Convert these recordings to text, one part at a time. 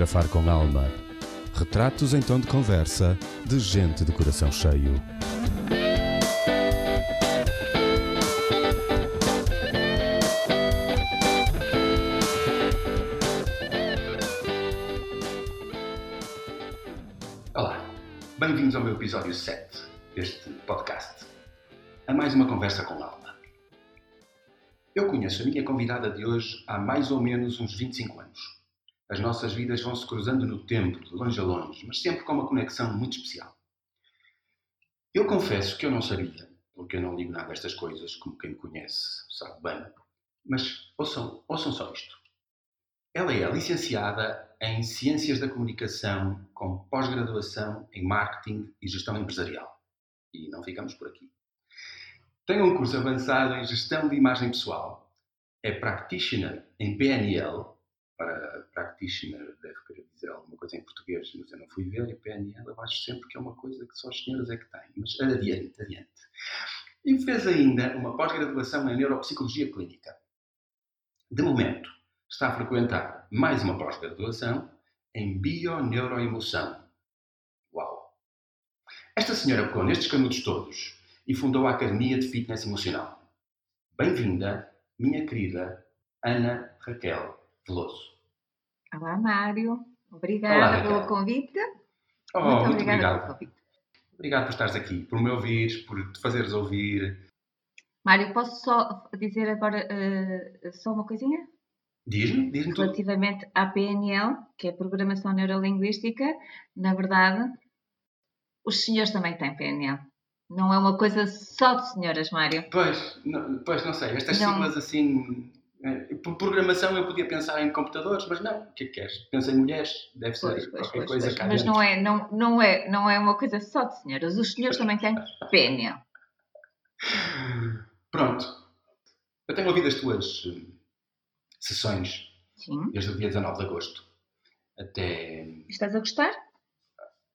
Fotografar com Alma. Retratos em tom de conversa de gente de coração cheio. Olá, bem-vindos ao meu episódio 7 deste podcast. A mais uma conversa com alma. Eu conheço a minha convidada de hoje há mais ou menos uns 25 anos. As nossas vidas vão se cruzando no tempo, de longe a longe, mas sempre com uma conexão muito especial. Eu confesso que eu não sabia, porque eu não ligo nada a estas coisas, como quem me conhece sabe bem. Mas ouçam, ouçam só isto. Ela é licenciada em Ciências da Comunicação com pós-graduação em Marketing e Gestão Empresarial. E não ficamos por aqui. Tem um curso avançado em Gestão de Imagem Pessoal. É Practitioner em PNL. Para Practitioner deve querer dizer alguma coisa em português, mas eu não fui ver. E PNL eu acho sempre que é uma coisa que só as senhoras é que têm. Mas adiante, adiante. E fez ainda uma pós-graduação em Neuropsicologia Clínica. De momento, está a frequentar mais uma pós-graduação em Bioneuroemoção. Uau! Esta senhora pegou nestes canudos todos e fundou a Academia de Fitness Emocional. Bem-vinda, minha querida Ana Raquel Veloso. Olá, Mário. Obrigada Olá, pelo convite. Oh, muito, muito obrigada obrigado. pelo convite. Obrigado por estares aqui, por me ouvires, por te fazeres ouvir. Mário, posso só dizer agora eh, só uma coisinha? Diz-me, diz-me tudo. Relativamente à PNL, que é Programação Neurolinguística, na verdade, os senhores também têm PNL. Não é uma coisa só de senhoras, Mário. Pois, não, pois não sei, estas Não. siglas assim. Eh, Por programação eu podia pensar em computadores, mas não, o que é que queres? Pensa em mulheres, deve ser Pois, qualquer pois, coisa pois. cá Mas dentro. não é, não, não, é, não é uma coisa só de senhoras. Os senhores também têm PNL. Pronto. Eu tenho ouvido as tuas eh, sessões Sim. desde o dia 19 de agosto até. Estás a gostar?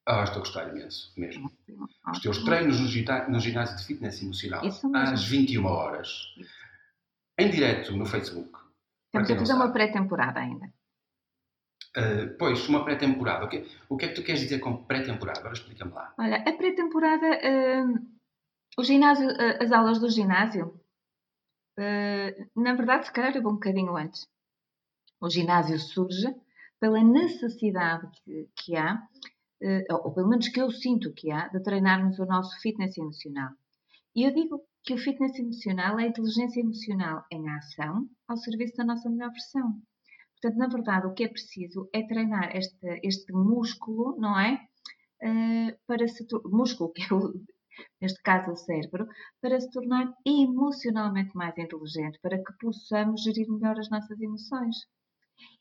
Ah, estou a gostar imenso, mesmo. Os teus Ótimo. treinos no, ginásio de fitness emocional às 21 horas, Isso. Em direto no Facebook. Quem a fazer uma pré-temporada ainda. Ah, pois, uma pré-temporada. O que, o que é que tu queres dizer com pré-temporada? Agora explica-me lá. Olha, a pré-temporada, hum, o ginásio, eh, as aulas do ginásio, na verdade, se calhar eu vou um bocadinho antes. O ginásio surge pela necessidade que, que há, ou pelo menos que eu sinto que há, de treinarmos o nosso fitness emocional. E eu digo que o fitness emocional é a inteligência emocional em ação ao serviço da nossa melhor versão. Portanto, na verdade, o que é preciso é treinar este, este músculo, não é? Eh, para se músculo, que é o, neste caso o cérebro, para se tornar emocionalmente mais inteligente, para que possamos gerir melhor as nossas emoções.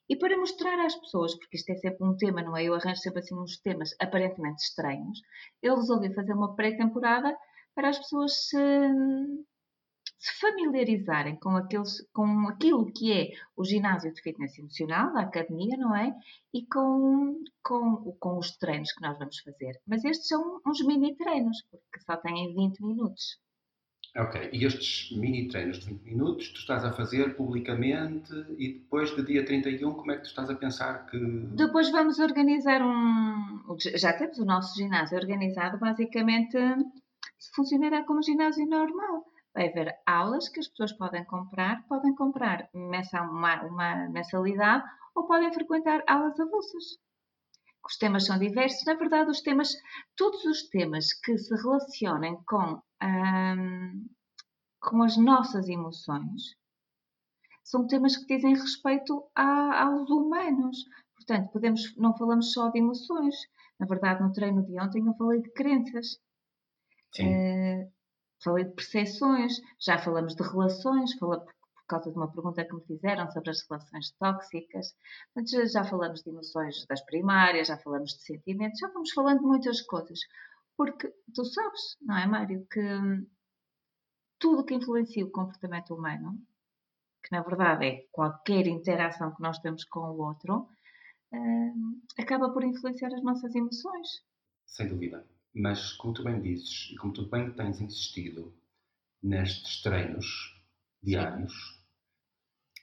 E para mostrar às pessoas, porque isto é sempre um tema, não é? Eu arranjo sempre assim uns temas aparentemente estranhos, eu resolvi fazer uma pré-temporada para as pessoas se, se familiarizarem com, aqueles, com aquilo que é o ginásio de fitness emocional, da academia, não é? E com, com, com os treinos que nós vamos fazer. Mas estes são uns mini treinos, porque só têm 20 minutos. Ok, e estes mini treinos de 20 minutos tu estás a fazer publicamente e depois de dia 31 como é que tu estás a pensar que... Depois vamos organizar um. Já temos o nosso ginásio organizado, basicamente funcionará como um ginásio normal. Vai haver aulas que as pessoas podem comprar, podem comprar uma, uma mensalidade ou podem frequentar aulas avulsas. Os temas são diversos, na verdade, os temas, todos os temas que se relacionem com, ahm, com as nossas emoções são temas que dizem respeito a- aos humanos. Portanto, podemos, não falamos só de emoções. Na verdade, no treino de ontem eu falei de crenças, Sim, eh, falei de percepções, já falamos de relações, fala- por por causa de uma pergunta que me fizeram sobre as relações tóxicas. Já, já falamos de emoções das primárias, já falamos de sentimentos, já vamos falando de muitas coisas. Porque tu sabes, não é, Mário, que hum, tudo que influencia o comportamento humano, que na verdade é qualquer interação que nós temos com o outro, hum, acaba por influenciar as nossas emoções. sem dúvida. Mas como tu bem dizes e como tu bem tens insistido nestes treinos diários,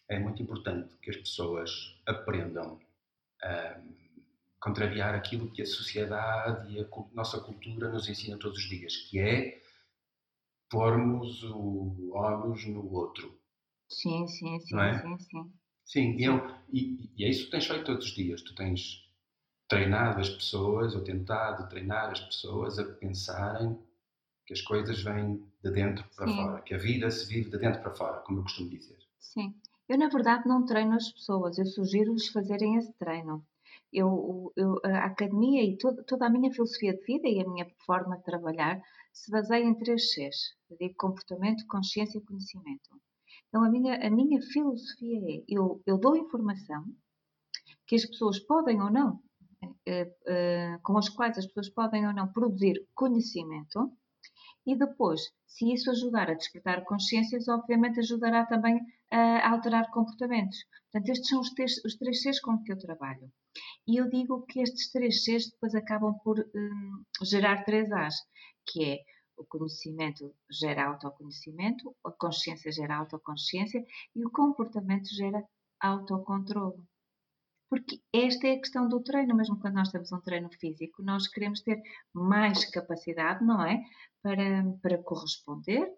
é muito importante que as pessoas aprendam a contrariar aquilo que a sociedade e a nossa cultura nos ensina todos os dias, que é pormos o olhos no outro. Sim, sim, sim, é? sim, sim. Sim, e, eu, e, e é isso que tens feito todos os dias. Tu tens treinado as pessoas, ou tentado treinar as pessoas a pensarem que as coisas vêm de dentro para Sim. fora, que a vida se vive de dentro para fora, como eu costumo dizer. Sim. Eu, na verdade, não treino as pessoas, eu sugiro-lhes fazerem esse treino. Eu, eu- a academia e todo- toda a minha filosofia de vida e a minha forma de trabalhar se baseia em três Cs. Eu digo comportamento, consciência e conhecimento. Então, a minha, a minha filosofia é, eu, eu dou informação que as pessoas podem ou não, com as quais as pessoas podem ou não produzir conhecimento, e depois, se isso ajudar a despertar consciências, obviamente ajudará também a alterar comportamentos. Portanto, estes são os três, os três Cs com que eu trabalho. E eu digo que estes três Cs depois acabam por hum, gerar três As, que é o conhecimento gera autoconhecimento, a consciência gera autoconsciência e o comportamento gera autocontrole. Porque esta é a questão do treino, mesmo quando nós temos um treino físico, nós queremos ter mais capacidade, não é? Para, para corresponder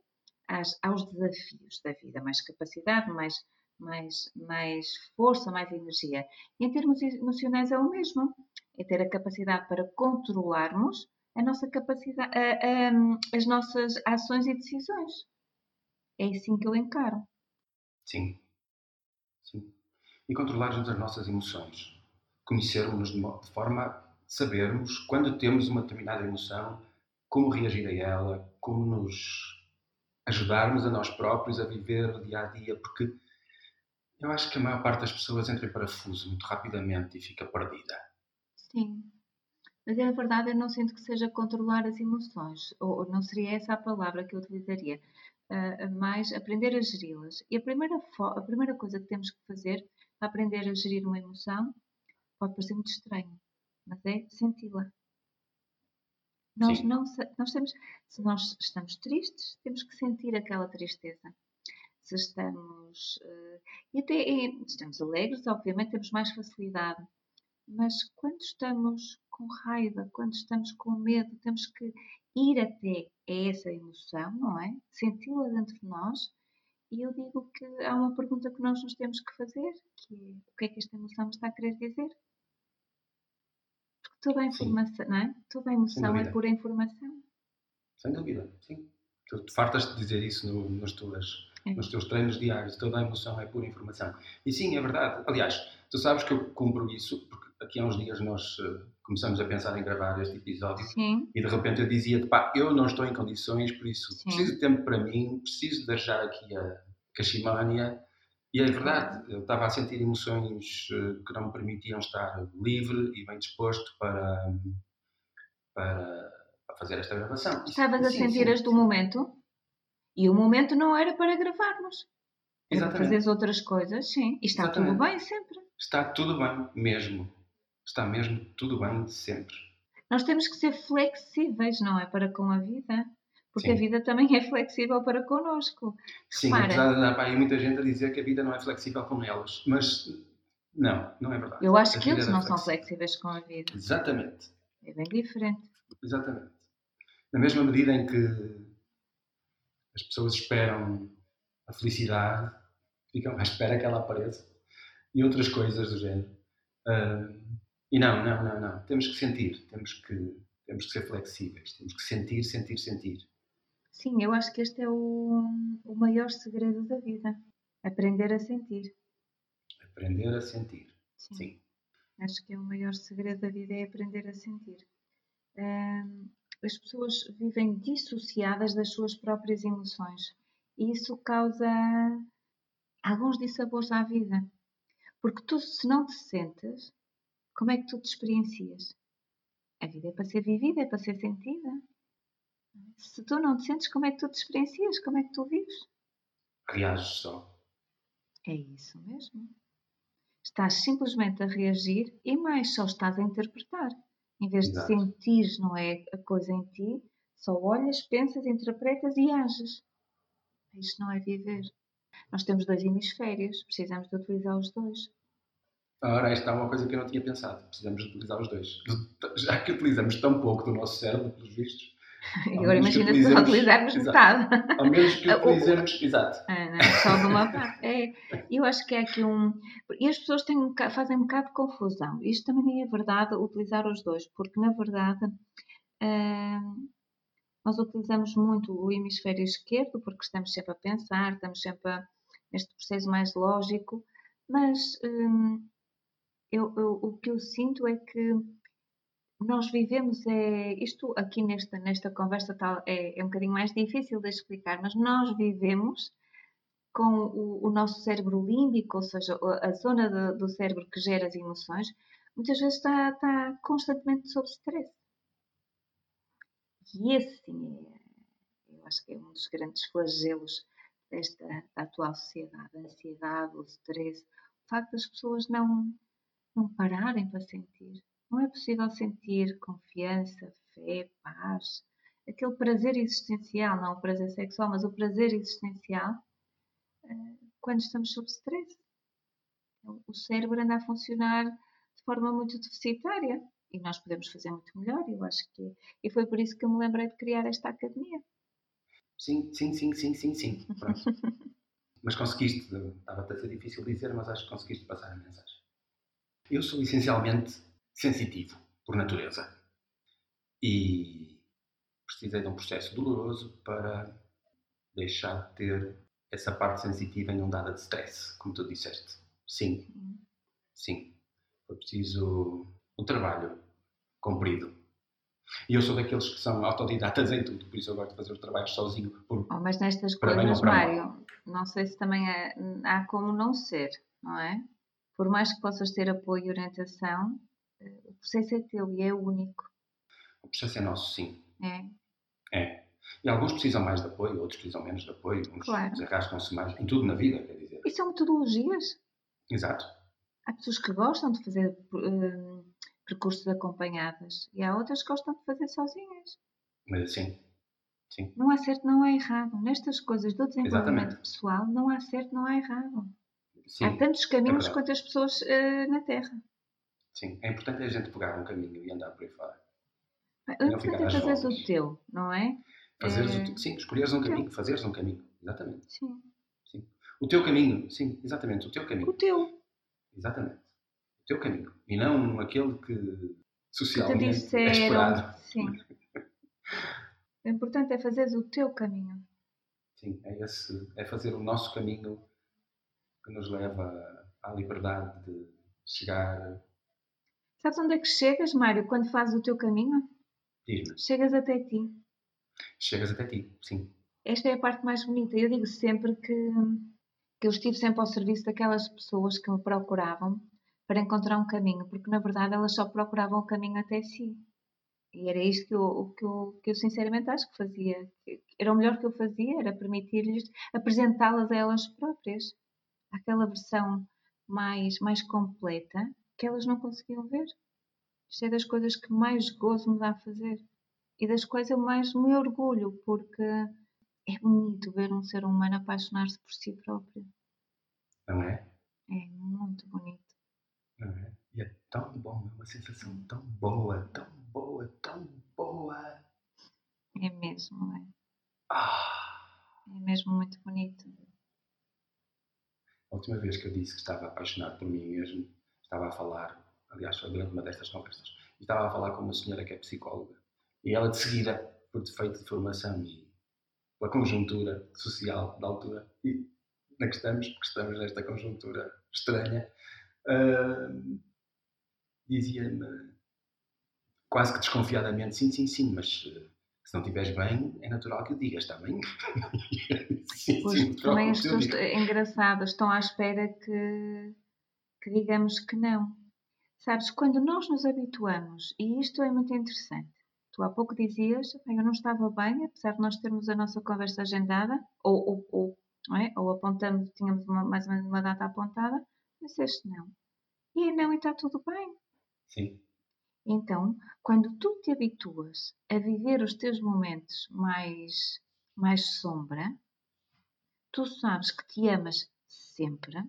às- aos desafios da vida, mais capacidade, mais, mais, mais força, mais energia. E em termos emocionais é o mesmo, é ter a capacidade para controlarmos a nossa capacidade, a- a- as nossas ações e decisões. É assim que eu encaro. Sim. E controlarmos as nossas emoções. Conhecermos-nos de forma a sabermos quando temos uma determinada emoção, como reagir a ela, como nos ajudarmos a nós próprios a viver o dia a dia, porque eu acho que a maior parte das pessoas entra em parafuso muito rapidamente e fica perdida. Sim. Mas é verdade, eu não sinto que seja controlar as emoções, ou, não seria essa a palavra que eu utilizaria, Ah, mas aprender a geri-las. E a primeira, a primeira coisa que temos que fazer aprender a gerir uma emoção pode parecer muito estranho, mas é senti-la. Nós Sim. não nós temos, se nós estamos tristes, temos que sentir aquela tristeza. Se estamos eh, e até eh, se estamos alegres, obviamente temos mais facilidade. Mas quando estamos com raiva, quando estamos com medo, temos que ir até essa emoção, não é? Senti-la dentro de nós. E eu digo que há uma pergunta que nós nos temos que fazer, que é o que é que esta emoção me está a querer dizer? Porque toda a Sim. informação, não é? Toda a emoção é pura informação. Sem dúvida, sim. Tu, tu fartas de dizer isso no, nos, tuas. Nos teus treinos diários. Toda a emoção é pura informação. E sim, é verdade. Aliás, tu sabes que eu cumpro isso, porque aqui há uns dias nós eh, começamos a pensar em gravar este episódio Sim, e de repente eu dizia-te, pá, eu não estou em condições, por isso Sim. preciso de tempo para mim, preciso de deixar aqui a cachimânia. E é verdade, eu estava a sentir emoções eh, que não me permitiam estar livre e bem disposto para, para, para fazer esta gravação. estavas a sentir as do momento e o momento não era para gravarmos. Era para Exatamente. fazer outras coisas, sim. E está tudo Exatamente. bem sempre. Está tudo bem, mesmo. Está mesmo tudo bem sempre. Nós temos que ser flexíveis, não é? Para com a vida. Porque a Sim. vida também é flexível para connosco. Sim, Repara. apesar de andar para aí muita gente a dizer que a vida não é flexível com elas. Mas não, não é verdade. Eu acho A que eles não são flexível. flexíveis com a vida. Exatamente. É bem diferente. Exatamente. Na mesma medida em que as pessoas esperam a felicidade, ficam à espera que ela apareça e outras coisas do género. Ah, e não, não, não, não. Temos que sentir, temos que, temos que ser flexíveis, temos que sentir, sentir, sentir. Sim, eu acho que este é o, o maior segredo da vida. Aprender a sentir. Aprender a sentir. Sim. Sim. Acho que é o maior segredo da vida é aprender a sentir. As pessoas vivem dissociadas das suas próprias emoções e isso causa alguns dissabores à vida. Porque tu, se não te sentes, como é que tu te experiencias? A vida é para ser vivida, é para ser sentida. Se tu não te sentes, como é que tu te experiencias? Como é que tu vives? Reages só. É isso mesmo. Estás simplesmente a reagir e mais só estás a interpretar. Em vez Exato. de sentir, não é a coisa em ti, só olhas, pensas, interpretas e ages. Isto não é viver. Nós temos dois hemisférios, precisamos de utilizar os dois. Ora, esta é uma coisa que eu não tinha pensado. Precisamos de utilizar os dois. Já que utilizamos tão pouco do nosso cérebro, pelos vistos. E agora imagina se só utilizarmos metade. Ao menos que utilizemos, exato. Ah, não, só de uma parte. É, eu acho que é aqui um. E as pessoas têm, fazem um bocado de confusão. Isto também nem é verdade utilizar os dois, porque na verdade. Uh, nós utilizamos muito o hemisfério esquerdo porque estamos sempre a pensar, estamos sempre a, neste processo mais lógico, mas hum, eu, eu, o que eu sinto é que nós vivemos, é, isto aqui nesta, nesta conversa tal, é, é um bocadinho mais difícil de explicar, mas nós vivemos com o, o nosso cérebro límbico, ou seja, a zona do, do cérebro que gera as emoções, muitas vezes está, está constantemente sob stress. E esse sim é, eu acho que é um dos grandes flagelos desta atual sociedade, a ansiedade, o stress, o facto das pessoas não, não pararem para sentir. Não é possível sentir confiança, fé, paz, aquele prazer existencial, não o prazer sexual, mas o prazer existencial, eh, quando estamos sob stress. O cérebro anda a funcionar de forma muito deficitária e nós podemos fazer muito melhor, eu acho que. E foi por isso que eu me lembrei de criar esta academia. Sim, sim, sim, sim, sim, sim. mas conseguiste, estava a ser difícil dizer, mas acho que conseguiste passar a mensagem. Eu sou essencialmente sensitivo, por natureza. E precisei de um processo doloroso para deixar de ter essa parte sensitiva inundada de stress, como tu disseste. Sim, uhum. sim. Foi preciso um trabalho comprido. E eu sou daqueles que são autodidatas em tudo, por isso eu gosto de fazer os trabalhos sozinho. Por, oh, mas nestas coisas, Mário, não sei se também é, há como não ser, não é? Por mais que possas ter apoio e orientação, o processo é teu e é único. O processo é nosso, sim. É. É. E alguns precisam mais de apoio, outros precisam menos de apoio, uns claro. desarrascam-se mais, em tudo na vida, quer dizer. E são metodologias. Exato. Há pessoas que gostam de fazer uh, percursos acompanhadas e há outras que gostam de fazer sozinhas. Mas sim, sim. Não há certo, não há errado. Nestas coisas do desenvolvimento Exatamente. pessoal, não há certo, não há errado. Sim, há tantos caminhos é quanto as pessoas uh, na Terra. Sim, é importante a gente pegar um caminho e andar por aí fora. O importante é fazeres o teu, não é? Fazeres é... o sim, escolheres um caminho, fazeres um caminho, exatamente. Sim. sim. O teu caminho, sim, exatamente, o teu caminho. O teu. Exatamente o teu caminho e não aquele que socialmente que disseram, é esperado. Sim. o importante é fazeres o teu caminho. Sim, é, esse, é fazer o nosso caminho que nos leva à liberdade de chegar. Sabes onde é que chegas, Mário, quando fazes o teu caminho? Diz-me. Chegas até ti. Chegas até ti, sim. Esta é a parte mais bonita. Eu digo sempre que, que eu estive sempre ao serviço daquelas pessoas que me procuravam para encontrar um caminho, porque na verdade elas só procuravam o caminho até si. E era isto que eu, que eu, que eu sinceramente acho que fazia. Era o melhor que eu fazia, era permitir-lhes apresentá-las a elas próprias. Aquela versão mais, mais completa que elas não conseguiam ver. Isto é das coisas que mais gozo me dá a fazer. E das quais eu mais me orgulho, porque é bonito ver um ser humano apaixonar-se por si próprio. Não é? É muito bonito. É? E é tão bom, é uma sensação tão boa, tão boa, tão boa. É mesmo, é. Ah. É mesmo muito bonito. A última vez que eu disse que estava apaixonado por mim mesmo, estava a falar, aliás, foi durante uma destas conversas, estava a falar com uma senhora que é psicóloga. E ela, de seguida, por defeito de formação e pela conjuntura social da altura, e na que estamos, que estamos nesta conjuntura estranha, uh, dizia-me quase que desconfiadamente: sim, sim, sim, mas uh, se não estiveres bem, é natural que o digas, bem? sim, pois, sim, também as pessoas engraçadas estão à espera que, que digamos que não. Sabes, quando nós nos habituamos, e isto é muito interessante, tu há pouco dizias, eu não estava bem, apesar de nós termos a nossa conversa agendada, ou, ou, ou, é? ou apontamos, tínhamos uma, mais ou menos uma data apontada, disseste não. E é não e está tudo bem. Sim. Então, quando tu te habituas a viver os teus momentos mais, mais sombra, tu sabes que te amas sempre,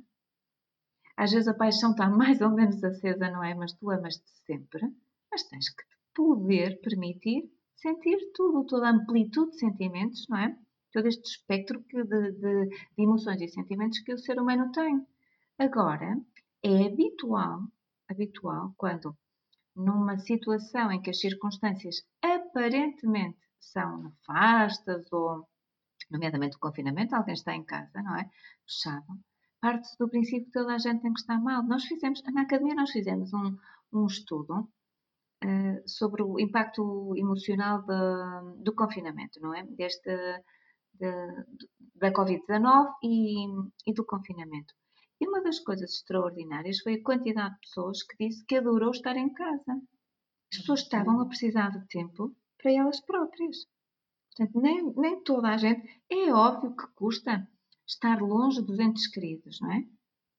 às vezes a paixão está mais ou menos acesa, não é? Mas tu amas-te sempre, mas tens que poder permitir sentir tudo, toda a amplitude de sentimentos, não é? Todo este espectro de, de, de emoções e sentimentos que o ser humano tem. Agora, é habitual, habitual, quando numa situação em que as circunstâncias aparentemente são nefastas ou, nomeadamente o confinamento, alguém está em casa, não é? Fechado. Parte-se do princípio que toda a gente tem que estar mal. Nós fizemos, na academia nós fizemos um, um estudo uh, sobre o impacto emocional de, do confinamento, não é? Deste, de, da Covid-19 e, e do confinamento. E uma das coisas extraordinárias foi a quantidade de pessoas que disse que adorou estar em casa. As pessoas estavam a precisar de tempo para elas próprias. Portanto, nem, nem toda a gente. É óbvio que custa estar longe dos entes queridos, não é?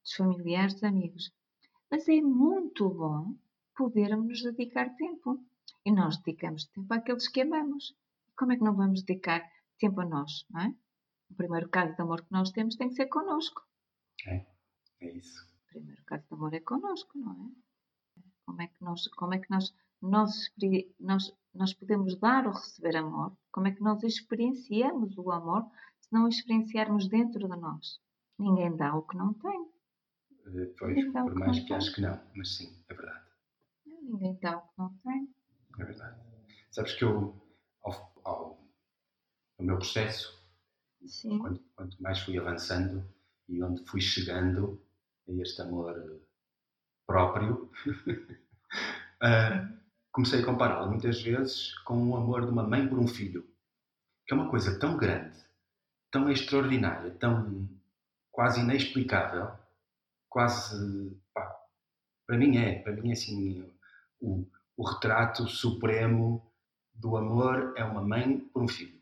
Dos familiares, dos amigos. Mas é muito bom podermos nos dedicar tempo. E nós dedicamos tempo àqueles que amamos. Como é que não vamos dedicar tempo a nós, não é? O primeiro caso de amor que nós temos tem que ser connosco. É, é isso. O primeiro caso de amor é connosco, não é? Como é que nós, como é que nós, nós, nós, nós podemos dar ou receber amor? Como é que nós experienciamos o amor não experienciarmos dentro de nós? Ninguém dá o que não tem. Eh, pois, por mais que, que acho que não, mas sim, é verdade. Ninguém dá o que não tem. É verdade. Sabes que eu, ao, ao, no meu processo, quando, quanto mais fui avançando e onde fui chegando a este amor próprio, uh, comecei a compará-lo muitas vezes com o amor de uma mãe por um filho, que é uma coisa tão grande, tão extraordinária, tão quase inexplicável, quase, pá, para mim é, para mim é assim, o, o retrato supremo do amor é uma mãe por um filho.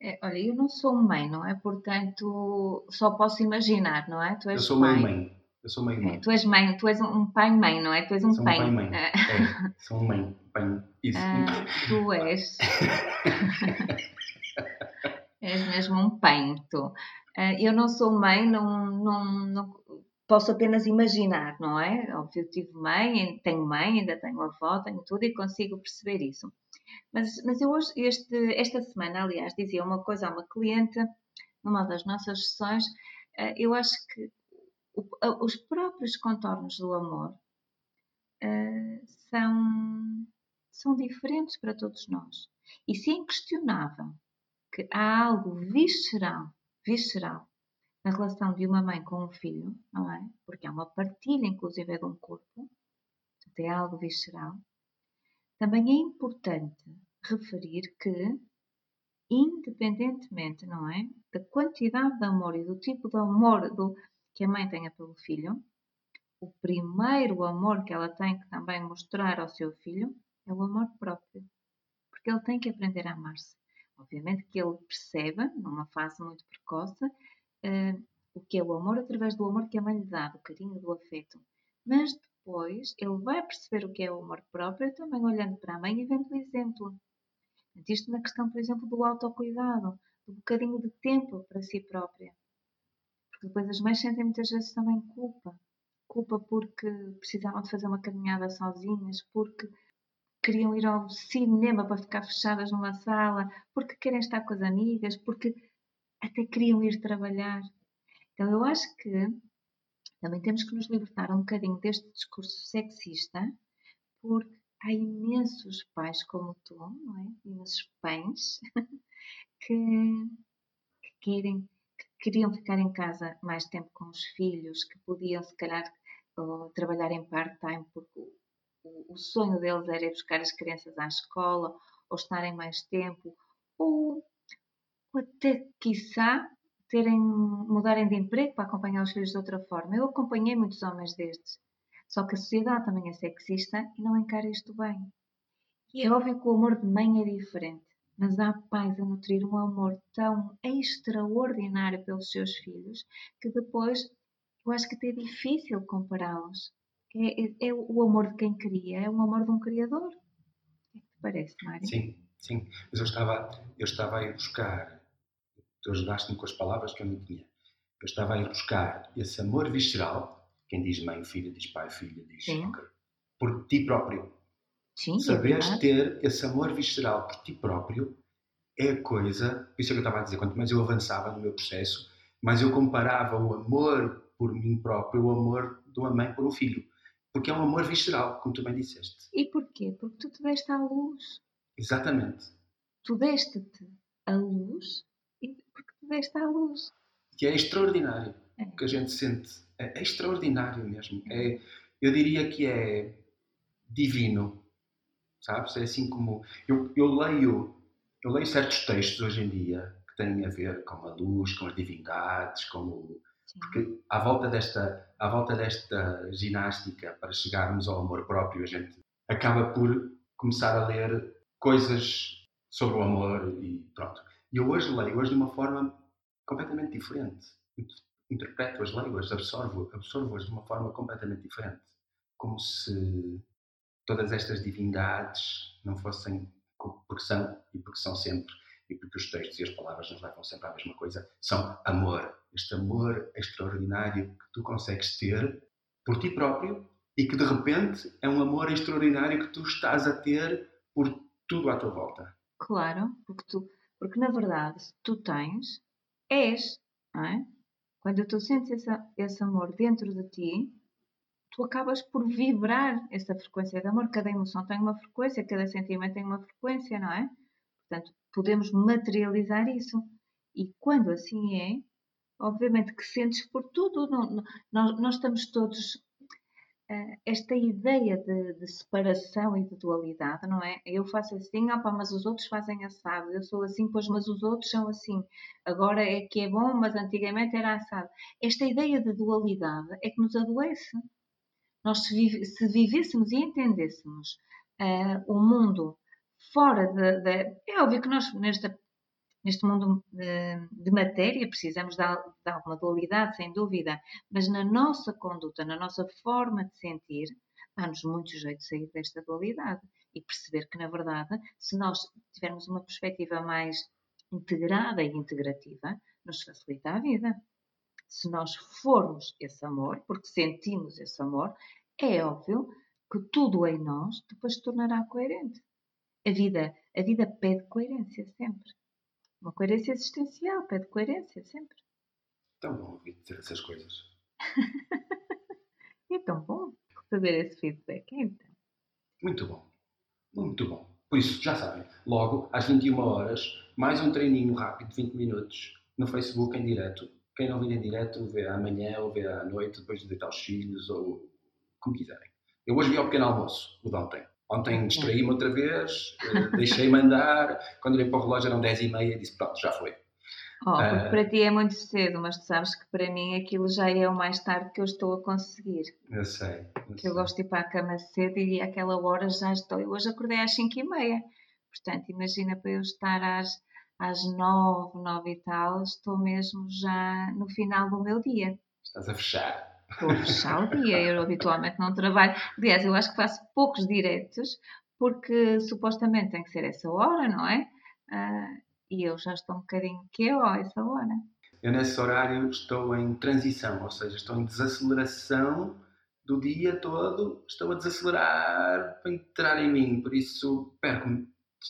É, olha, eu não sou mãe, não é? Portanto, só posso imaginar, não é? Tu és eu sou mãe. mãe. Eu sou mãe. É, tu és mãe, tu és um pai-mãe, não é? Tu és um sou pai. Um pai mãe. É. é. sou um mãe, pai. Isso. Ah, tu és. és mesmo um pai, tu. Ah, eu não sou mãe, não, não, não posso apenas imaginar, não é? Óbvio, eu tive mãe, tenho mãe, ainda tenho avó, tenho tudo e consigo perceber isso. Mas, mas eu hoje, este, esta semana, aliás, dizia uma coisa a uma cliente, numa das nossas sessões, eh, eu acho que os próprios contornos do amor eh, são, são diferentes para todos nós. Se é inquestionável que há algo visceral, visceral, na relação de uma mãe com um filho, não é? Porque há uma partilha, inclusive, de um corpo, é algo visceral. Também é importante referir que, independentemente, não é, da quantidade de amor e do tipo de amor do, que a mãe tenha pelo filho, o primeiro amor que ela tem que também mostrar ao seu filho é o amor próprio, porque ele tem que aprender a amar-se. Obviamente que ele percebe, numa fase muito precoce, uh, o que é o amor através do amor que a mãe lhe dá, do carinho, do afeto. Mas depois ele vai perceber o que é o amor próprio também olhando para a mãe e vendo o exemplo. Isto na questão, por exemplo, do autocuidado, do bocadinho de tempo para si própria. Porque depois as mães sentem muitas vezes também culpa. Culpa porque precisavam de fazer uma caminhada sozinhas, porque queriam ir ao cinema para ficar fechadas numa sala, porque querem estar com as amigas, porque até queriam ir trabalhar. Então eu acho que também temos que nos libertar um bocadinho deste discurso sexista, porque há imensos pais como tu, não é? Imensos pães que, que querem, que queriam ficar em casa mais tempo com os filhos, que podiam se calhar trabalhar em part-time porque o, sonho deles era ir buscar as crianças à escola ou estarem mais tempo ou, ou até quiçá terem, mudarem de emprego para acompanhar os filhos de outra forma. Eu acompanhei muitos homens destes. Só que a sociedade também é sexista e não encara isto bem. E é óbvio que o amor de mãe é diferente, mas há pais a nutrir um amor tão extraordinário pelos seus filhos que depois eu acho que até é difícil compará-los. É, é, é, o amor de quem cria, é o amor de um criador. O que é te parece, Mário? Sim, sim. Mas eu estava, eu estava a ir buscar tu ajudaste-me com as palavras que eu não tinha. Eu estava a ir buscar esse amor visceral Quem diz mãe, filha, diz pai, filha, diz. Sim. Por ti próprio. Sim, é Saberes verdade. ter esse amor visceral por ti próprio é a coisa. Isso é que eu estava a dizer, quanto mais eu avançava no meu processo, mais eu comparava o amor por mim próprio ao amor de uma mãe por um filho. Porque é um amor visceral, como tu bem disseste. E porquê? Porque tu te deste à luz. Exatamente. Tu deste-te à luz e porque te deste à luz. Que é extraordinário. É. O que a gente sente é, é extraordinário mesmo. É, eu diria que é divino. Sabes? É assim como. Eu, eu leio eu leio certos textos hoje em dia que têm a ver com a luz, com as divindades, com o, Porque à volta desta à volta desta ginástica para chegarmos ao amor próprio a gente acaba por começar a ler coisas sobre o amor e pronto. E eu hoje leio hoje de uma forma completamente diferente. Interpreto-as leio-as absorvo absorvo-as de uma forma completamente diferente. Como se todas estas divindades não fossem porque são e porque são sempre e porque os textos e as palavras nos levam sempre à mesma coisa, são amor. Este amor extraordinário que tu consegues ter por ti próprio e que de repente é um amor extraordinário que tu estás a ter por tudo à tua volta. Claro, porque, tu, porque na verdade tu tens, és, não é? Quando tu sentes esse, esse amor dentro de ti, tu acabas por vibrar essa frequência de amor. Cada emoção tem uma frequência, cada sentimento tem uma frequência, não é? Portanto, podemos materializar isso. E quando assim é, obviamente que sentes por tudo. Não, não, nós, nós estamos todos. Uh, esta ideia de, de, separação e de dualidade, não é? Eu faço assim, opa, mas os outros fazem assado. Eu sou assim, pois, mas os outros são assim. Agora é que é bom, mas antigamente era assado. Esta ideia de dualidade é que nos adoece nós se, vive, se vivêssemos e entendêssemos uh, o mundo fora de, É óbvio que nós, nesta, neste mundo de, de matéria, precisamos de, de, alguma dualidade, sem dúvida, mas na nossa conduta, na nossa forma de sentir, dá-nos muito jeito de sair desta dualidade e perceber que, na verdade, se nós tivermos uma perspectiva mais integrada e integrativa, nos facilita a vida se nós formos esse amor, porque sentimos esse amor, é óbvio que tudo em nós depois se tornará coerente. A vida, a vida pede coerência sempre. Uma coerência existencial pede coerência sempre. Tão bom ouvir dizer essas coisas. é tão bom receber esse feedback, então. Muito bom. Muito bom. Por isso, já sabem, logo às 21 horas, mais um treininho rápido de 20 minutos no Facebook em direto quem não vir em direto, vê amanhã ou vê à noite, depois de deitar os filhos, ou como quiserem. Eu hoje vi ao pequeno almoço, o de ontem. Ontem distraí-me outra vez, deixei-me andar. Quando olhei para o relógio eram 10 e meia e disse: Pronto, já foi. Oh, uh, para ti é muito cedo, mas tu sabes que para mim aquilo já é o mais tarde que eu estou a conseguir. Eu sei. Eu que sei. eu gosto de ir para a cama cedo e àquela hora já estou. Eu hoje acordei às 5 e meia. Portanto, imagina para eu estar às às nove, nove e tal, estou mesmo já no final do meu dia. Estás a fechar. Estou a fechar o dia, eu habitualmente não trabalho. Aliás, eu acho que faço poucos diretos, porque supostamente tem que ser essa hora, não é? Uh, e eu já estou um bocadinho que eu a essa hora. Eu nesse horário estou em transição, ou seja, estou em desaceleração do dia todo, estou a desacelerar para entrar em mim, por isso perco-me,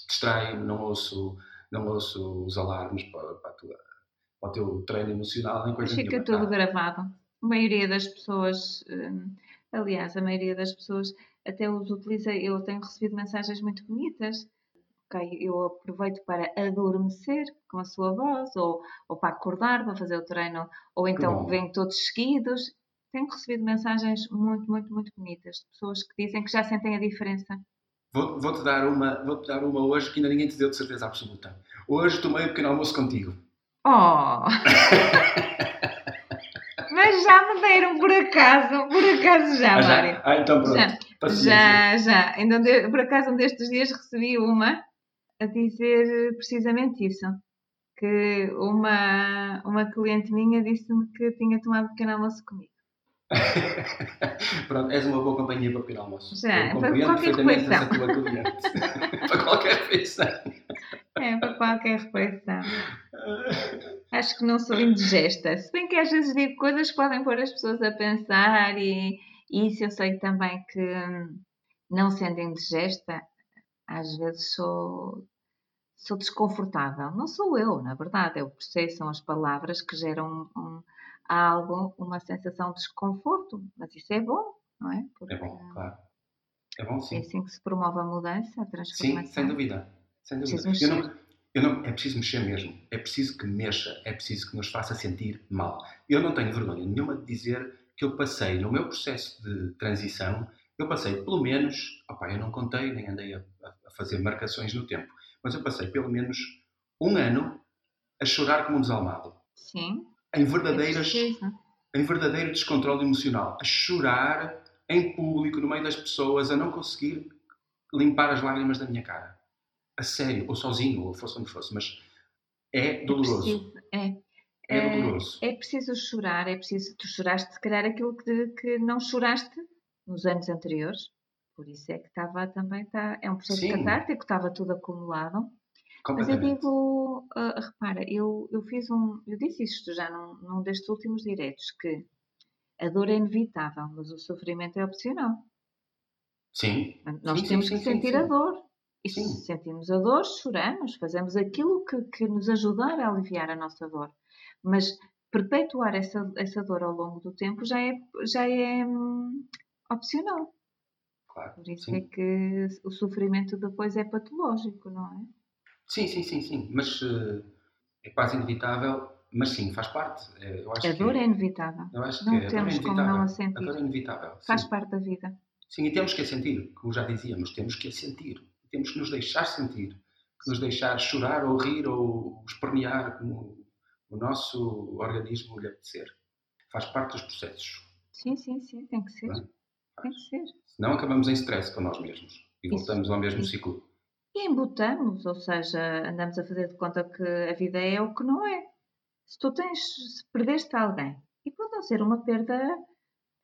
distraio-me, não ouço não ouço os alarmes para, para, tua, para o teu treino emocional, nem coisa Fica nenhuma. tudo tá? gravado. A maioria das pessoas, hum, aliás, a maioria das pessoas até os utiliza. Eu tenho recebido mensagens muito bonitas. Okay, eu aproveito para adormecer com a sua voz, ou, ou para acordar, para fazer o treino, ou então vêm todos seguidos. Tenho recebido mensagens muito, muito, muito bonitas de pessoas que dizem que já sentem a diferença. Vou-te vou dar, uma, vou dar uma hoje que ainda ninguém te deu de certeza absoluta. Hoje tomei um pequeno almoço contigo. Oh! Já me deram por acaso, por acaso já, ah, já? Mário. Ah, então pronto. Já, Paciência. já, já. Então, por acaso, um destes dias recebi uma a dizer precisamente isso. Que uma, uma cliente minha disse-me que tinha tomado pequeno almoço comigo. Pronto, és uma boa companhia para o pequeno almoço. Já, Eu para compreendo qualquer refeição. para qualquer refeição. É para qualquer refeição. Acho que não sou indigesta. Se bem que às vezes digo coisas que podem pôr as pessoas a pensar e, e isso eu sei também que não sendo indigesta, às vezes sou, sou desconfortável. Não sou eu, na verdade, é o processo, são as palavras que geram um, algo, uma sensação de desconforto. Mas isso é bom, não é? Porque é bom, claro. É bom sim. É assim que se promove a mudança, a transformação. Sim, sem dúvida. Sem dúvida. Não, é preciso mexer mesmo. É preciso que mexa. É preciso que nos faça sentir mal. Eu não tenho vergonha nenhuma de dizer que eu passei no meu processo de transição, eu passei pelo menos, opa, eu não contei, nem andei a, a fazer marcações no tempo, mas eu passei pelo menos um ano a chorar como um desalmado. Sim. Em verdadeiras, em verdadeiro descontrole emocional, a chorar em público, no meio das pessoas, a não conseguir limpar as lágrimas da minha cara. A sério, ou sozinho, ou fosse onde fosse, mas é doloroso. É, é, é doloroso. É, é preciso chorar, é preciso. Tu choraste, se calhar, aquilo que, que não choraste nos anos anteriores. Por isso é que estava também. Tá, é um processo Sim. catártico, estava tudo acumulado. Mas eu digo, uh, repara, eu, eu fiz um. Eu disse isto já num, num destes últimos diretos, que a dor é inevitável, mas o sofrimento é opcional. Sim. Nós sim, temos sim, que sentir sim, a dor. E se sentimos a dor, choramos, fazemos aquilo que, que nos ajudar a aliviar a nossa dor. Mas perpetuar essa, essa dor ao longo do tempo já é, já é hum, opcional. Claro, Por isso é que o sofrimento depois é patológico, não é? Sim, sim, sim, sim. Mas uh, é quase inevitável mas sim, faz parte. É, eu acho a dor que, é inevitável. Eu acho não que temos é como não a sentir. A dor é inevitável. Faz sim. parte da vida. Sim, e temos que a sentir, como já dizíamos, temos que a sentir. Temos que nos deixar sentir, que nos deixar chorar ou rir ou espernear como o nosso organismo lhe apetecer. Faz parte dos processos. Sim, sim, sim, tem que ser. Tem que ser. Senão acabamos em stress com nós mesmos e Isso. voltamos ao mesmo ciclo. E embutamos, ou seja, andamos a fazer de conta que a vida é o que não é se tu tens, se perdeste alguém, e pode não ser uma perda,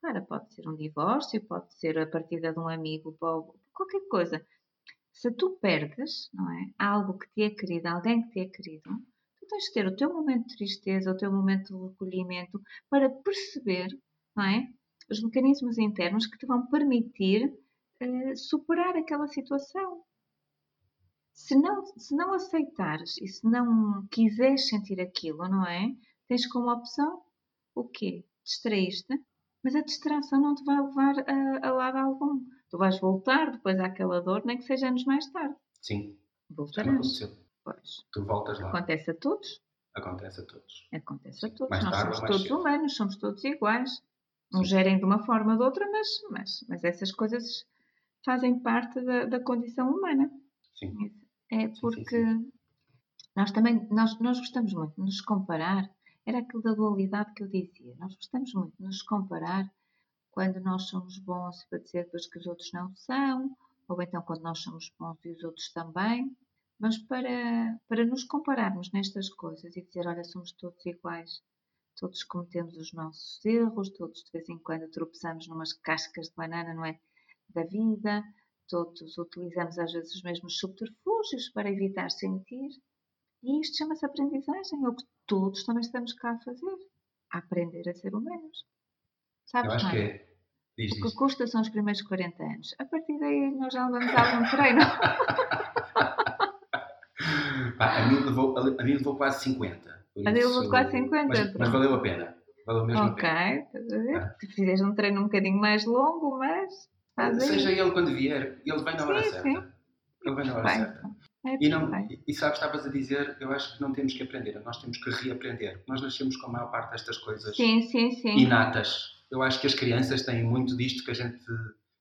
para, pode ser um divórcio, pode ser a partida de um amigo, qualquer coisa. Se tu perdes, não é? Algo que te é querido, alguém que te é querido, tu tens de ter o teu momento de tristeza, o teu momento de recolhimento para perceber, não é? Os mecanismos internos que te vão permitir uh, superar aquela situação. Se não, se não aceitares e se não quiseres sentir aquilo, não é? Tens como opção o quê? Distraíste, mas a distração não te vai levar a, a lado algum. Tu vais voltar depois àquela dor, nem que seja anos mais tarde. Sim. Voltarás. Pois. Tu voltas lá. Acontece a todos. Acontece a todos. Acontece a todos. Mais Nós tarde, somos todos cedo. humanos, somos todos iguais. Uns gerem de uma forma ou de outra, mas, mas, mas essas coisas fazem parte da, da condição humana. Sim. É porque sim, sim. nós também nós, nós gostamos muito de nos comparar. Era aquilo da dualidade que eu dizia. Nós gostamos muito de nos comparar quando nós somos bons para dizer depois que os outros não são, ou então quando nós somos bons e os outros também. Mas para, para nos compararmos nestas coisas e dizer, olha, somos todos iguais, todos cometemos os nossos erros, todos de vez em quando tropeçamos numas cascas de banana, não é? Da vida, todos utilizamos às vezes os mesmos subterfúgios para evitar sentir. E isto chama-se aprendizagem, é o que todos também estamos cá a fazer. A aprender a ser humanos. Sabes, Eu acho Mário? que é. Diz, O que diz. custa são os primeiros 40 anos. A partir daí nós já levamos algum treino. Pá, a, mim levou, a mim levou quase 50. por A isso- levou quase 50, Mas, mas valeu a pena. Valeu mesmo a ok, pena. estás a ver? Ah. Fizeste um treino um bocadinho mais longo, mas. Seja ele quando vier, ele vem na hora Sim, certa. sim. Ele vem na hora certa. É E, não, e, e sabes, estavas a dizer, eu acho que não temos que aprender, nós temos que reaprender. Nós nascemos com a maior parte destas coisas Sim, sim, sim. inatas. Eu acho que as crianças têm muito disto que a gente.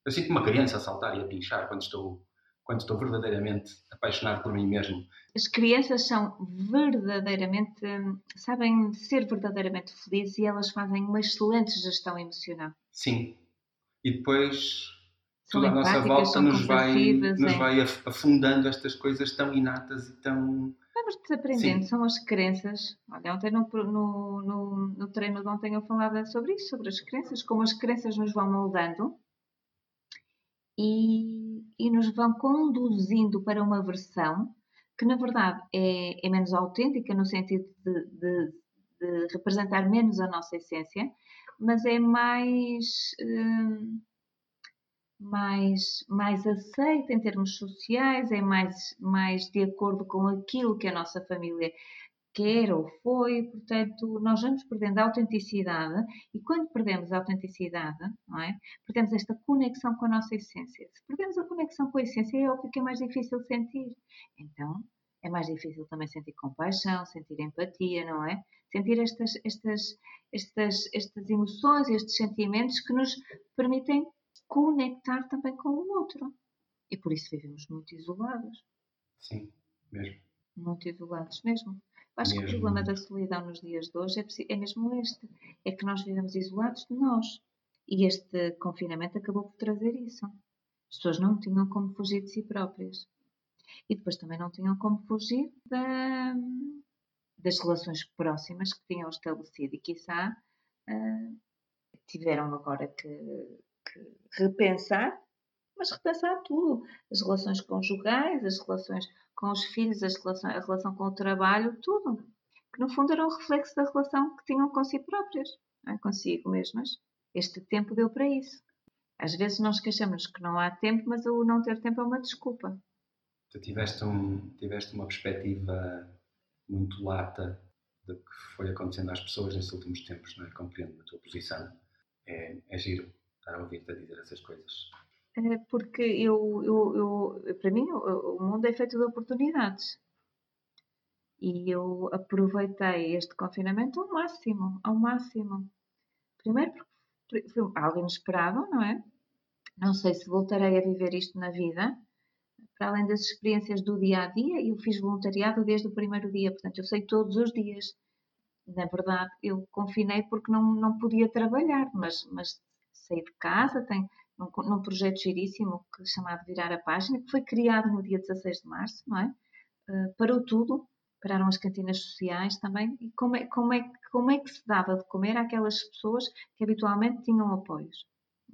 Eu sinto uma criança a saltar e a pinchar quando estou, quando estou verdadeiramente apaixonado por mim mesmo. As crianças são verdadeiramente, sabem ser verdadeiramente felizes e elas fazem uma excelente gestão emocional. Sim. E depois São tudo à nossa volta nos vai, nos é. vai af- afundando estas coisas tão inatas e tão. Vamos desaprendendo, são as crenças. Olha, ontem no, no, no, no treino de ontem eu falava sobre isso, sobre as crenças, como as crenças nos vão moldando e, e nos vão conduzindo para uma versão que na verdade é, é menos autêntica no sentido de, de, de, representar menos a nossa essência, mas é mais. Hum, mais, mais aceita em termos sociais, é mais, mais de acordo com aquilo que a nossa família quer ou foi, portanto, nós vamos perdendo a autenticidade e quando perdemos a autenticidade, é? Perdemos esta conexão com a nossa essência. Se perdemos a conexão com a essência, é óbvio que é mais difícil sentir. Então, é mais difícil também sentir compaixão, sentir empatia, não é? Sentir estas, estas, estas, estas emoções, estes sentimentos que nos permitem conectar também com o outro. E por isso vivemos muito isolados. Sim, mesmo. Muito isolados mesmo. Acho mesmo. que o problema da solidão nos dias de hoje é, é mesmo este: é que nós vivemos isolados de nós. E este confinamento acabou por trazer isso. As pessoas não tinham como fugir de si próprias. E depois também não tinham como fugir da, das relações próximas que tinham estabelecido. E, quiçá, uh, tiveram agora que, que repensar mas repensar tudo. As relações conjugais, as relações com os filhos, as relações, a relação com o trabalho, tudo. Que no fundo era um reflexo da relação que tinham com si próprias, é? consigo mesmas. Este tempo deu para isso. Às vezes nós queixamos que não há tempo, mas o não ter tempo é uma desculpa. Tu tiveste, um, tiveste uma perspectiva muito lata do que foi acontecendo às pessoas nesses últimos tempos, não é? Compreendo a tua posição. É, é giro estar a ouvir-te a dizer essas coisas. É porque eu, eu, eu, para mim, o, mundo é feito de oportunidades. E eu aproveitei este confinamento ao máximo, ao máximo. Primeiro porque foi algo inesperado, não é? Não sei se voltarei a viver isto na vida. Para além das experiências do dia a dia, eu fiz voluntariado desde o primeiro dia, portanto, eu sei todos os dias. Na verdade, eu confinei porque não, não podia trabalhar, mas, mas saí de casa, tenho, num, num projeto giríssimo que, chamado Virar a Página, que foi criado no dia 16 de março, não é? Uh, parou tudo, pararam as cantinas sociais também. E como é, como, é, como é que se dava de comer àquelas pessoas que habitualmente tinham apoios?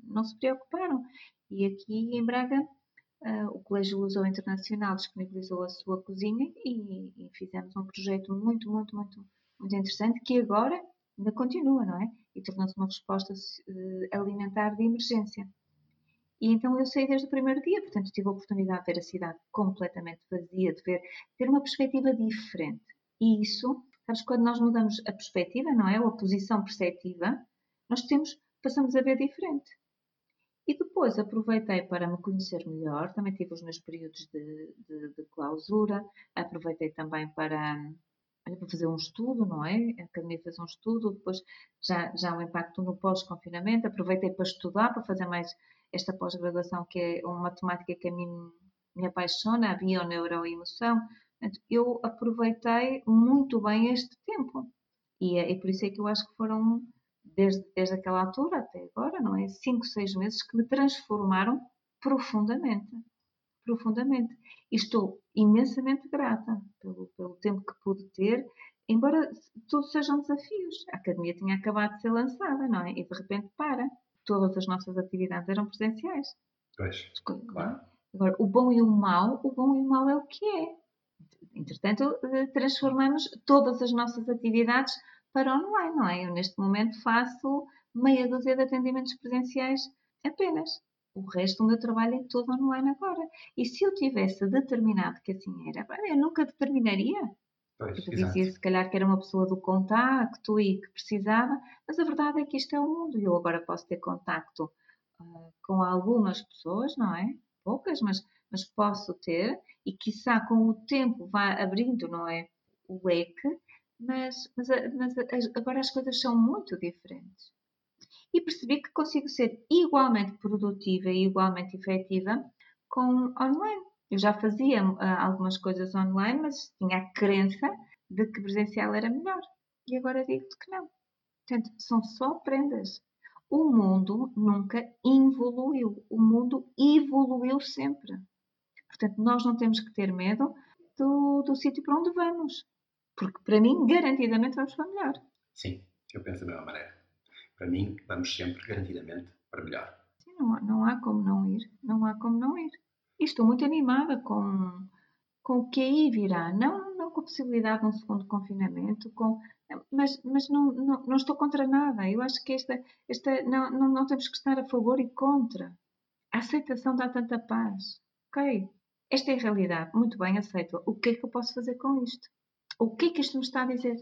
Não se preocuparam. E aqui em Braga, uh, o Colégio Lusou Internacional disponibilizou a sua cozinha e, e fizemos um projeto muito, muito, muito, muito interessante que agora ainda continua, não é? E tornou-se uma resposta uh, alimentar de emergência. E então eu saí desde o primeiro dia, portanto tive a oportunidade de ver a cidade completamente vazia, de ver, ter uma perspectiva diferente. E isso, sabes, quando nós mudamos a perspectiva, não é? Ou a posição perceptiva, nós temos, passamos a ver diferente. E depois aproveitei para me conhecer melhor, também tive os meus períodos de, de, de clausura, aproveitei também para, para fazer um estudo, não é? A academia fez um estudo, depois já, já o impacto no pós-confinamento, aproveitei para estudar, para fazer mais esta pós-graduação, que é uma temática que a mim me apaixona, a bioneuroemoção. Eu aproveitei muito bem este tempo. E é por isso é que eu acho que foram, desde, desde aquela altura até agora, não é? Cinco, seis meses que me transformaram profundamente. Profundamente. E estou imensamente grata pelo, pelo tempo que pude ter, embora tudo sejam desafios. A academia tinha acabado de ser lançada, não é? E de repente para todas as nossas atividades eram presenciais. Pois, claro. Agora, o bom e o mau, o bom e o mau é o que é. Entretanto, eh, transformamos todas as nossas atividades para online, não é? Eu, neste momento, faço meia dúzia de atendimentos presenciais apenas. O resto do meu trabalho é todo online agora. E se eu tivesse determinado que assim era, eu nunca determinaria. Pois, eu dizia se calhar que era uma pessoa do contacto e que precisava, mas a verdade é que isto é o mundo. Eu agora posso ter contacto uh, com algumas pessoas, não é? Poucas, mas, mas posso ter, e quiçá com o tempo vá abrindo, não é? O leque, mas, mas, mas agora as coisas são muito diferentes. E percebi que consigo ser igualmente produtiva e igualmente efetiva com online. Eu já fazia uh, algumas coisas online, mas tinha a crença de que presencial era melhor. E agora digo-te que não. Portanto, são só prendas. O mundo nunca evoluiu. O mundo evoluiu sempre. Portanto, nós não temos que ter medo do, do sítio para onde vamos. Porque, para mim, garantidamente vamos para melhor. Sim, eu penso da mesma maneira. Para mim, vamos sempre garantidamente para melhor. Sim, não, há, não há como não ir. Não há como não ir. E estou muito animada com, com o que aí virá, não, não com a possibilidade de um segundo confinamento, com, mas, mas não, não, não estou contra nada. Eu acho que esta, esta não, não, não temos que estar a favor e contra. A aceitação dá tanta paz. Ok, esta é a realidade. Muito bem, aceito. O que é que eu posso fazer com isto? O que é que isto me está a dizer?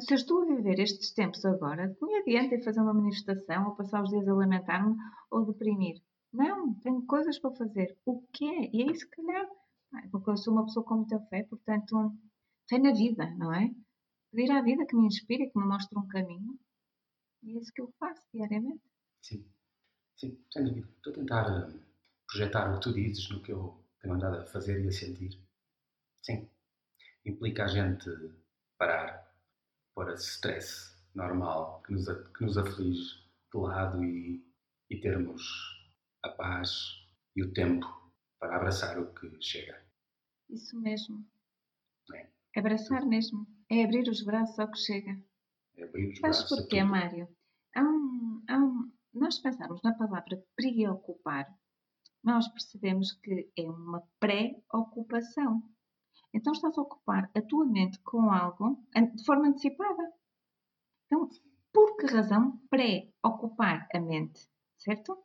Se eu estou a viver estes tempos agora, não me adianta fazer uma manifestação ou passar os dias a lamentar-me ou deprimir. Não, tenho coisas para fazer. O que é? E aí, se calhar, porque eu sou uma pessoa com muita fé, portanto, fé na vida, não é? Pedir à vida que me inspire, que me mostre um caminho. E é isso que eu faço diariamente. Sim, sim, sem dúvida. Estou a tentar eh, projetar o que tu dizes no que eu tenho andado a fazer e a sentir. Sim, implica a gente parar, pôr esse stress normal que nos, que nos aflige de lado e, e termos a paz e o tempo para abraçar o que chega. Isso mesmo. É. Abraçar mesmo. É abrir os braços ao que chega. É abrir os Sabes braços. porquê, Mário? Há um, há um, nós pensarmos na palavra preocupar, nós percebemos que é uma pré-ocupação. Então estás a ocupar a tua mente com algo de forma antecipada. Então, por que razão pré-ocupar a mente? Certo?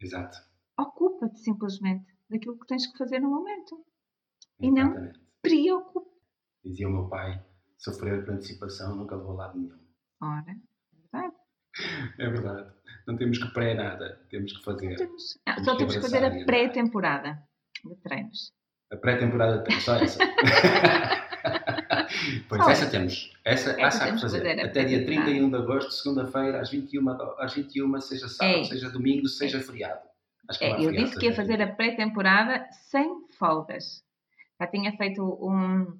Exato. Ocupa-te simplesmente daquilo que tens que fazer no momento. E Exatamente. não preocupa. Dizia o meu pai, sofrer por antecipação nunca levou a lado nenhum. Ora, é verdade. É verdade. Não temos que pré nada, temos que fazer. Temos- ah, Temos só que temos que fazer e a pré-temporada de treinos. A pré-temporada tem só essa. pois Só essa temos. Essa, Essa essa há que fazer. fazer, Até dia pré-temporada. 31 de agosto, segunda-feira, às 21, do- às 21 seja sábado, É seja domingo, seja feriado. Acho que É, não há eu feriado, disse que ia fazer a pré-temporada sem folgas. Já tinha feito um-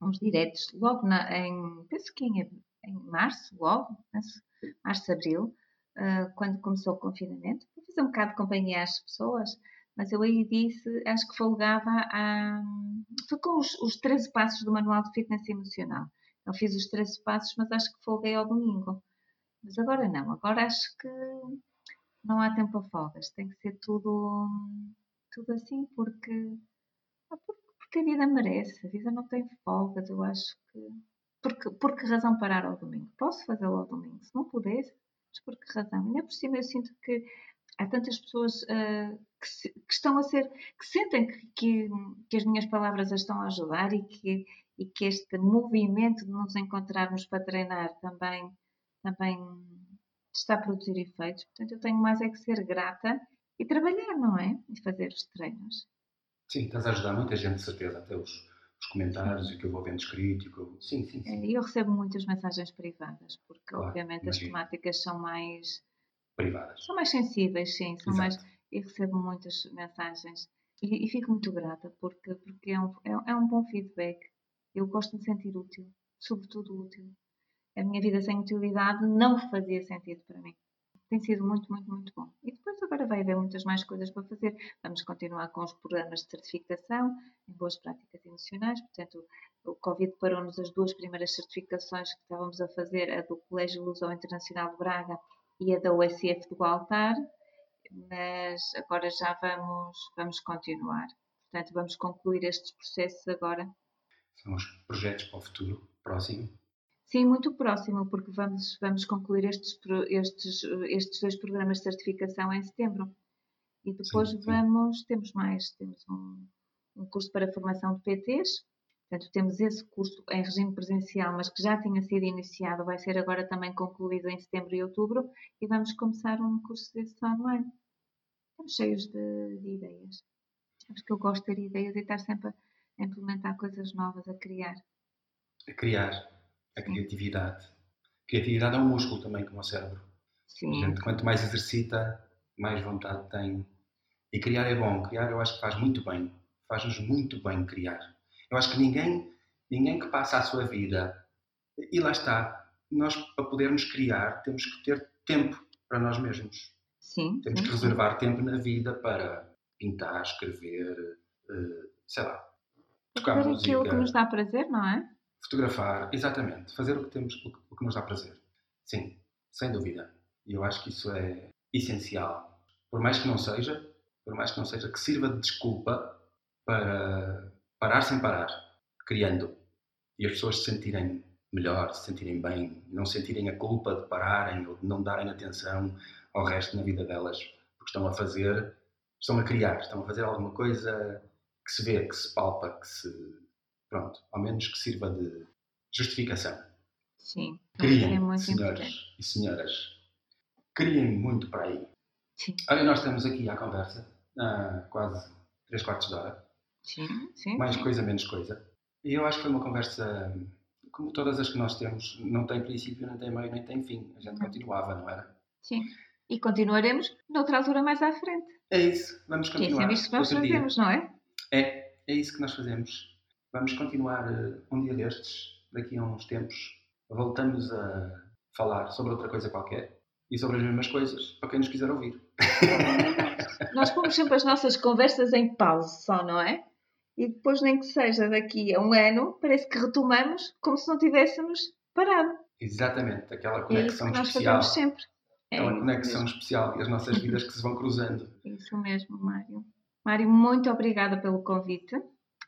uns diretos logo na- em, penso que em, em março, logo, penso, março, abril, ah, quando começou o confinamento, para fazer um bocado de companhia às pessoas, mas eu aí disse, acho que folgava a. Foi com os, os 13 passos do Manual de Fitness Emocional. Eu fiz os 13 passos, mas acho que folguei ao domingo. Mas agora não, agora acho que não há tempo a folgas, tem que ser tudo, tudo assim, porque, ah, por- porque a vida merece, a vida não tem folgas, eu acho que. Porque, por que razão parar ao domingo? Posso fazê-lo ao domingo, se não puder, mas por que razão? Ainda por cima eu sinto que há tantas pessoas ah, que, se- que estão a ser, que sentem que, que, que as minhas palavras as estão a ajudar e que, e que este movimento de nos encontrarmos para treinar também, também está a produzir efeitos. Portanto, eu tenho mais é que ser grata e trabalhar, não é? E fazer os treinos. Sim, estás a ajudar muita gente, de certeza, até os, os comentários e o que eu vou vendo escrito. eu... Sim, sim, sim. E eu recebo muitas mensagens privadas, porque Claro, obviamente as imagino. temáticas são mais, Privadas. são mais sensíveis, sim, são mais, e recebo muitas mensagens e, e fico muito grata porque, porque é, um, é, é um bom feedback. Eu gosto de me sentir útil, sobretudo útil. A minha vida sem utilidade não fazia sentido para mim. Tem sido muito, muito, muito bom. E depois agora vai haver muitas mais coisas para fazer. Vamos continuar com os programas de certificação em boas práticas emocionais. Portanto, o Covid parou-nos as duas primeiras certificações que estávamos a fazer, a do Colégio Lusão Internacional de Braga e a da USF do Altar, mas agora já vamos, vamos continuar. Portanto, vamos concluir estes processos agora. São os projetos para o futuro próximo. Sim, muito próximo, porque vamos, vamos concluir estes, estes, estes dois programas de certificação em setembro. E depois Sim, sim. vamos, temos mais, temos um, um curso para formação de PTs, portanto temos esse curso em regime presencial, mas que já tinha sido iniciado, vai ser agora também concluído em setembro e outubro, e vamos começar um curso desse online. Estamos cheios de, de ideias. Sabes que eu gosto de ter ideias e estar sempre a implementar coisas novas, a criar. A criar, a criatividade. Criatividade é um músculo também, como o cérebro. A Sim, gente, quanto mais exercita, mais vontade tem. E criar é bom. Criar eu acho que faz muito bem. Faz-nos muito bem criar. Eu acho que ninguém, ninguém que passa a sua vida. E lá está. Nós, para podermos criar, temos que ter tempo para nós mesmos. sim. Temos sim, que reservar tempo na vida para pintar, escrever, eh, sei lá, tocar Fazer aquilo música, que nos dá prazer, não é? fotografar, exatamente, fazer o que temos, o que nos dá prazer. Sim, sem dúvida. E eu acho que isso é essencial. Por mais que não seja, por mais que não seja, que sirva de desculpa para, parar sem parar, criando, e as pessoas se sentirem melhor, se sentirem bem, não sentirem a culpa de pararem ou de não darem atenção ao resto na vida delas, porque estão a fazer, estão a criar, estão a fazer alguma coisa que se vê, que se palpa, que se. Pronto, ao menos que sirva de justificação. Sim, Criem, é muito senhores importante. e senhoras. Criem muito para aí. Sim, Olha, nós estamos aqui à conversa, há quase 3 quartos de hora. Sim, sim. Mais sim. coisa, menos coisa. E eu acho que foi uma conversa, como todas as que nós temos, não tem princípio, não tem meio, nem tem fim. A gente Não. continuava, não era? Sim. E continuaremos noutra altura mais à frente. É isso, vamos Que é continuar. sempre isto que nós dia. fazemos, não é? É, é isso que nós fazemos. Vamos continuar eh, um dia destes, daqui a uns tempos. Voltamos a falar sobre outra coisa qualquer e sobre as mesmas coisas, para quem nos quiser ouvir. Nós pomos sempre as nossas conversas em pausa só, não é? E depois, nem que seja daqui a um ano, parece que retomamos como se não tivéssemos parado. Exatamente, aquela É isso conexão que nós especial. fazemos sempre. É Aquela isso conexão mesmo. especial e as nossas vidas que se vão cruzando. Isso mesmo, Mário. Mário, muito obrigada pelo convite.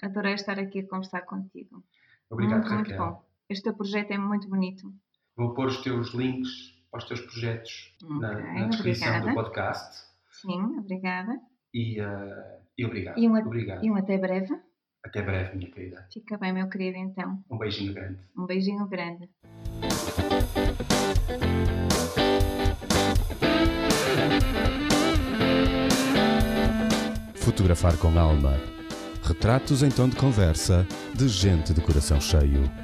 Adorei estar aqui a conversar contigo. Obrigado, muito, muito Raquel. bom. Este teu projeto é muito bonito. Vou pôr os teus links para os teus projetos na, Ok, na descrição obrigada. do podcast. Sim, obrigada. E, eh, e obrigado. E um, obrigado. e um até breve. Até breve, minha querida. Fica bem, meu querido, então. Um beijinho grande. Um beijinho grande. Fotografar com alma. Retratos em tom de conversa de gente de coração cheio.